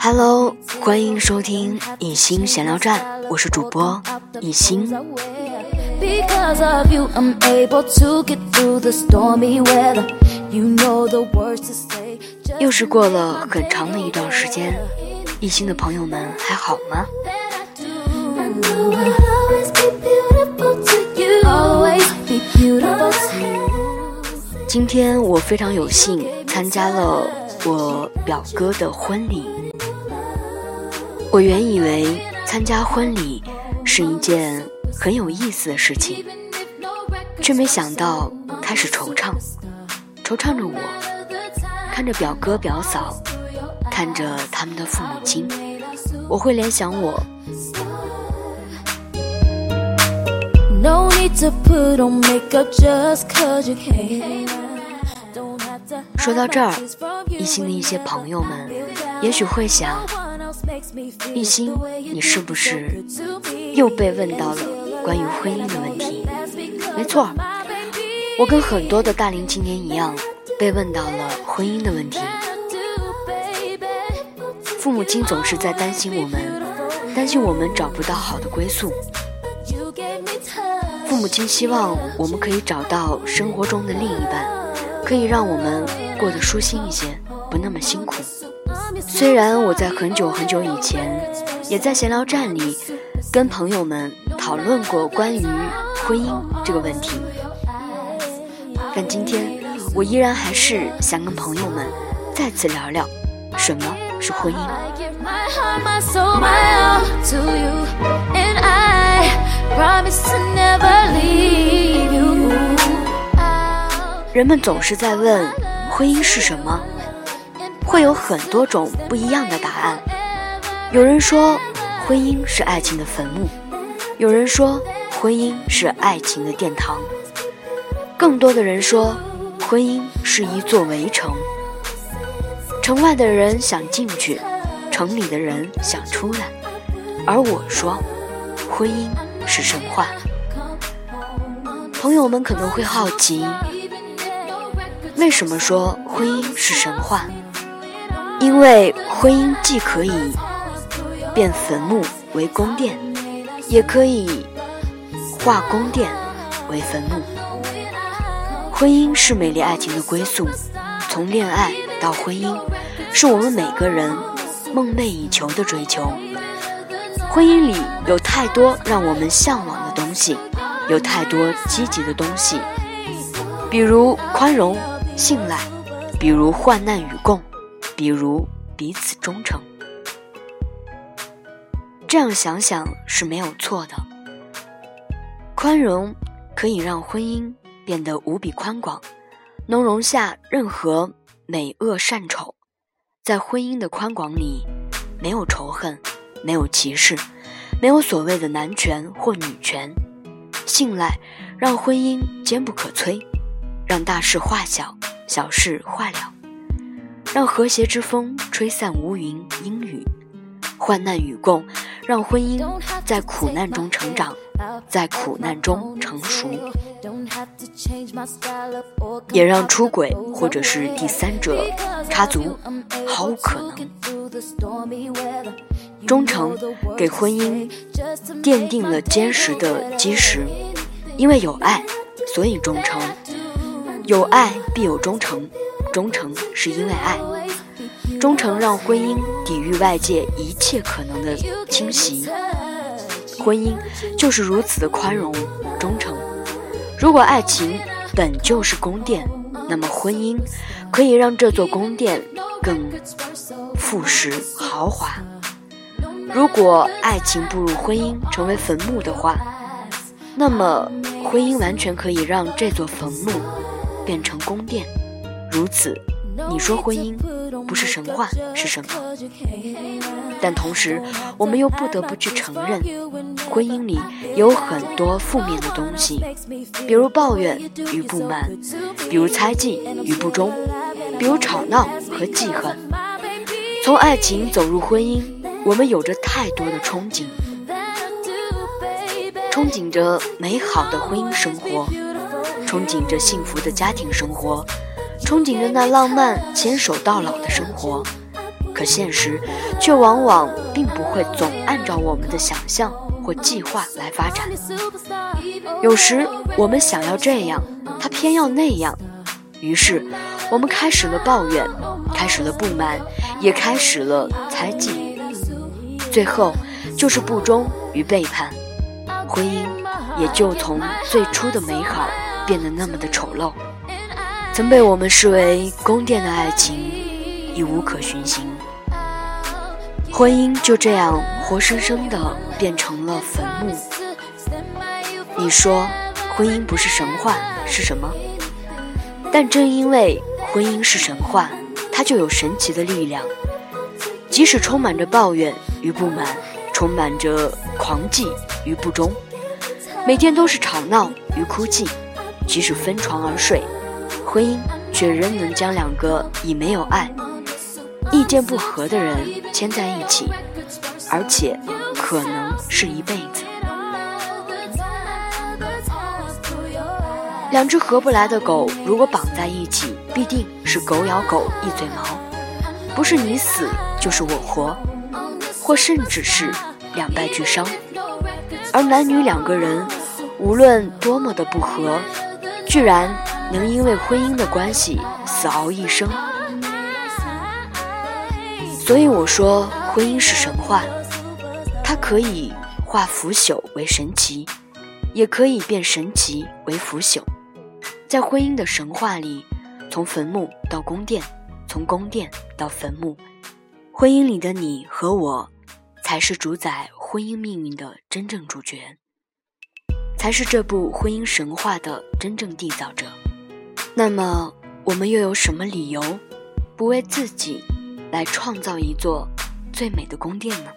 Hello，欢迎收听一心闲聊站，我是主播一心。又是过了很长的一段时间，一心的朋友们还好吗？今天我非常有幸参加了我表哥的婚礼。我原以为参加婚礼是一件很有意思的事情，却没想到开始惆怅，惆怅着我，看着表哥表嫂，看着他们的父母亲，我会联想我。说到这儿，一心的一些朋友们也许会想：一心，你是不是又被问到了关于婚姻的问题？没错，我跟很多的大龄青年一样，被问到了婚姻的问题。父母亲总是在担心我们，担心我们找不到好的归宿。父母亲希望我们可以找到生活中的另一半，可以让我们过得舒心一些，不那么辛苦。虽然我在很久很久以前，也在闲聊站里跟朋友们讨论过关于婚姻这个问题，但今天我依然还是想跟朋友们再次聊聊什么是婚姻。人们总是在问婚姻是什么，会有很多种不一样的答案。有人说婚姻是爱情的坟墓，有人说婚姻是爱情的殿堂，更多的人说婚姻是一座围城，城外的人想进去，城里的人想出来，而我说婚姻。是神话。朋友们可能会好奇，为什么说婚姻是神话？因为婚姻既可以变坟墓为宫殿，也可以化宫殿为坟墓。婚姻是美丽爱情的归宿，从恋爱到婚姻，是我们每个人梦寐以求的追求。婚姻里有太多让我们向往的东西，有太多积极的东西，比如宽容、信赖，比如患难与共，比如彼此忠诚。这样想想是没有错的。宽容可以让婚姻变得无比宽广，能容下任何美恶善丑。在婚姻的宽广里，没有仇恨。没有歧视，没有所谓的男权或女权，信赖让婚姻坚不可摧，让大事化小，小事化了，让和谐之风吹散乌云阴雨，患难与共，让婚姻在苦难中成长，在苦难中成熟，也让出轨或者是第三者插足毫无可能。忠诚给婚姻奠定了坚实的基石，因为有爱，所以忠诚。有爱必有忠诚，忠诚是因为爱。忠诚让婚姻抵御外界一切可能的侵袭。婚姻就是如此的宽容、忠诚。如果爱情本就是宫殿，那么婚姻可以让这座宫殿更富实豪华。如果爱情步入婚姻成为坟墓的话，那么婚姻完全可以让这座坟墓变成宫殿。如此，你说婚姻不是神话是什么？但同时，我们又不得不去承认，婚姻里有很多负面的东西，比如抱怨与不满，比如猜忌与不忠，比如吵闹和记恨。从爱情走入婚姻。我们有着太多的憧憬，憧憬着美好的婚姻生活，憧憬着幸福的家庭生活，憧憬着那浪漫牵手到老的生活，可现实却往往并不会总按照我们的想象或计划来发展。有时我们想要这样，他偏要那样，于是我们开始了抱怨，开始了不满，也开始了猜忌，最后就是不忠与背叛，婚姻也就从最初的美好变得那么的丑陋。曾被我们视为宫殿的爱情，已无可寻形。婚姻就这样活生生的变成了坟墓。你说，婚姻不是神话是什么？但正因为婚姻是神话，它就有神奇的力量。即使充满着抱怨与不满，充满着狂忌与不忠，每天都是吵闹与哭泣，即使分床而睡。婚姻却仍能将两个已没有爱、意见不合的人牵在一起，而且可能是一辈子。两只合不来的狗如果绑在一起，必定是狗咬狗一嘴毛，不是你死就是我活，或甚至是两败俱伤。而男女两个人，无论多么的不和，居然。能因为婚姻的关系死熬一生，所以我说婚姻是神话，它可以化腐朽为神奇，也可以变神奇为腐朽。在婚姻的神话里，从坟墓到宫殿，从宫殿到坟墓，婚姻里的你和我，才是主宰婚姻命运的真正主角，才是这部婚姻神话的真正缔造者。那么，我们又有什么理由，不为自己来创造一座最美的宫殿呢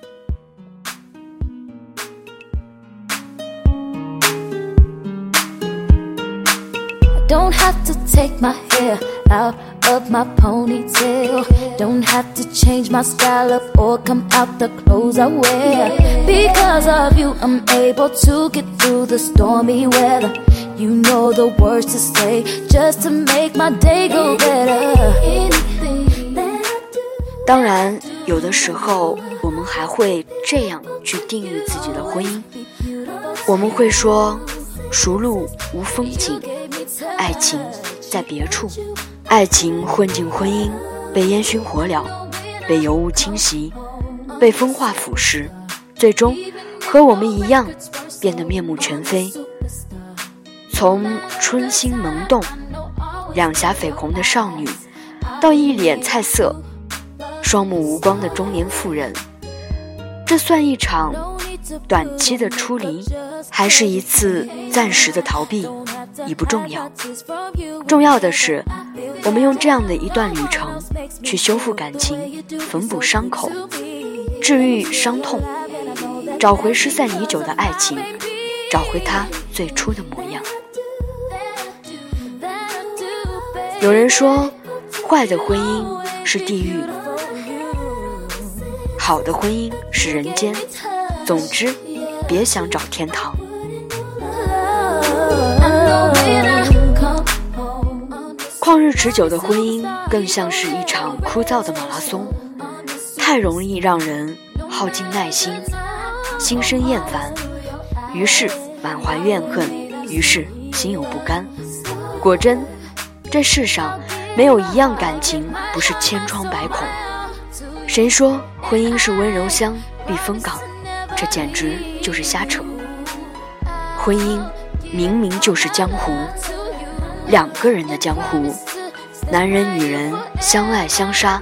？Don't have to take my hair out of my ponytail. Don't have to change my style up or come out the clothes I wear. Because of you, I'm able to get through the stormy weather. You know the words to say just to make my day go better. 当然，有的时候我们还会这样去定义自己的婚姻。我们会说，熟路无风景， 爱情在别处。爱情混进婚姻，被烟熏火燎，被油污侵袭，被风化腐蚀，最终和我们一样，变得面目全非。从春心萌动、两颊绯红的少女，到一脸菜色、双目无光的中年妇人，这算一场短期的出离，还是一次暂时的逃避，已不重要。重要的是，我们用这样的一段旅程，去修复感情、缝补伤口、治愈伤痛，找回失散已久的爱情，找回它最初的模样。有人说，坏的婚姻是地狱，好的婚姻是人间。总之，别想找天堂。持久的婚姻，更像是一场枯燥的马拉松，太容易让人耗尽耐心，心生厌烦，于是满怀怨恨，于是心有不甘。果真。这世上没有一样感情不是千疮百孔。谁说婚姻是温柔乡避风港？这简直就是瞎扯。婚姻明明就是江湖，两个人的江湖，男人女人相爱相杀，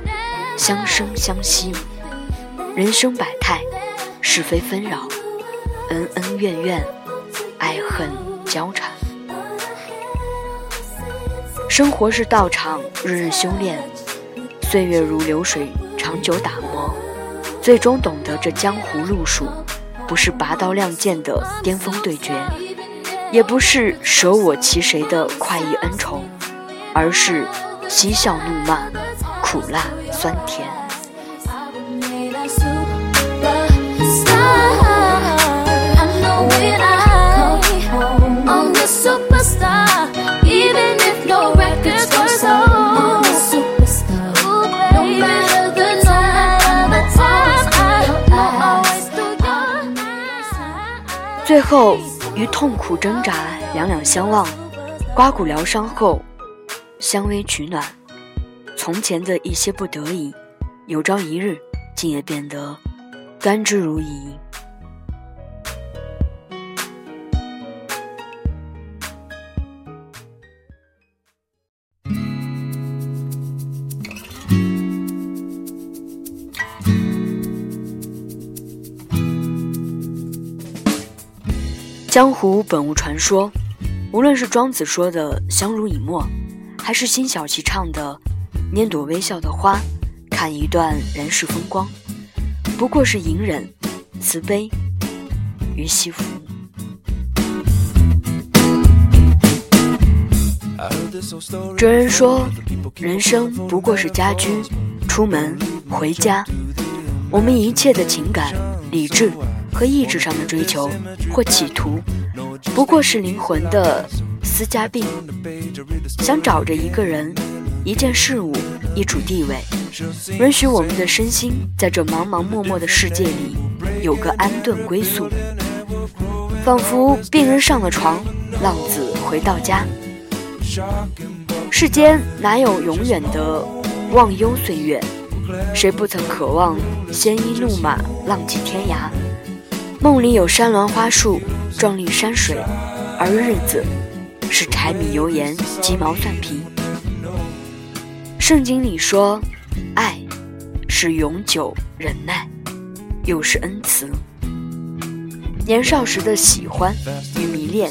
相生相惜，人生百态，是非纷扰，恩恩怨怨，爱恨交缠。生活是道场，日日修炼，岁月如流水，长久打磨，最终懂得这江湖路数，不是拔刀亮剑的巅峰对决，也不是舍我其谁的快意恩仇，而是嬉笑怒骂，苦辣酸甜。最后，于痛苦挣扎，两两相望，刮骨疗伤后相偎取暖。从前的一些不得已，有朝一日竟也变得甘之如饴。江湖本无传说，无论是庄子说的相濡以沫，还是辛晓琪唱的拈朵微笑的花，看一段人世风光，不过是隐忍、慈悲与惜福。哲人说，人生不过是家居，出门回家，我们一切的情感、理智。和意志上的追求或企图，不过是灵魂的私家病。想找着一个人、一件事物、一处地位，允许我们的身心在这茫茫漠漠的世界里有个安顿归宿，仿佛病人上了床，浪子回到家。世间哪有永远的忘忧岁月？谁不曾渴望鲜衣怒马，浪迹天涯？梦里有山峦花树，壮丽山水，而日子是柴米油盐鸡毛蒜皮。圣经里说，爱是永久忍耐，又是恩慈。年少时的喜欢与迷恋，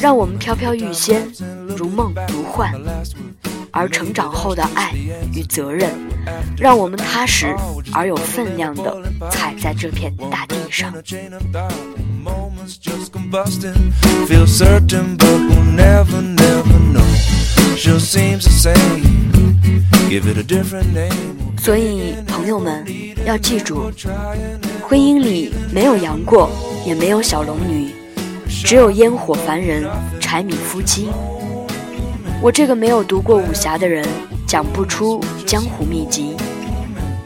让我们飘飘欲仙，如梦如幻；而成长后的爱与责任，让我们踏实而有分量的踩在这片大地上。所以，朋友们要记住，婚姻里没有杨过。也没有小龙女，只有烟火凡人、柴米夫妻。我这个没有读过武侠的人，讲不出江湖秘籍，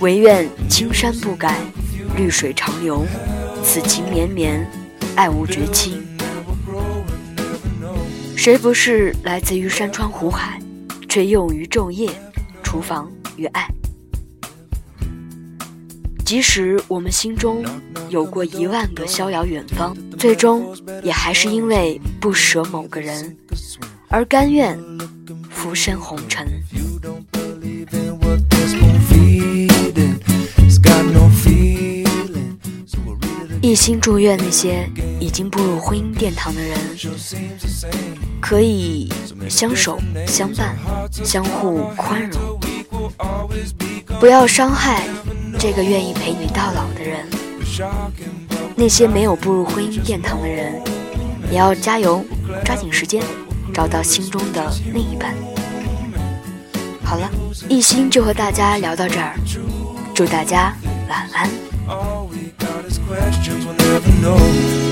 唯愿青山不改，绿水长流，此情绵绵，爱无绝期。谁不是来自于山川湖海，却用于昼夜、厨房与爱？即使我们心中有过一万个逍遥远方，最终也还是因为不舍某个人，而甘愿浮生红尘。一心祝愿那些已经步入婚姻殿堂的人，可以相守相伴，相互宽容，不要伤害。这个愿意陪你到老的人，那些没有步入婚姻殿堂的人，也要加油，抓紧时间，找到心中的另一半。好了，一心就和大家聊到这儿，祝大家晚安。know.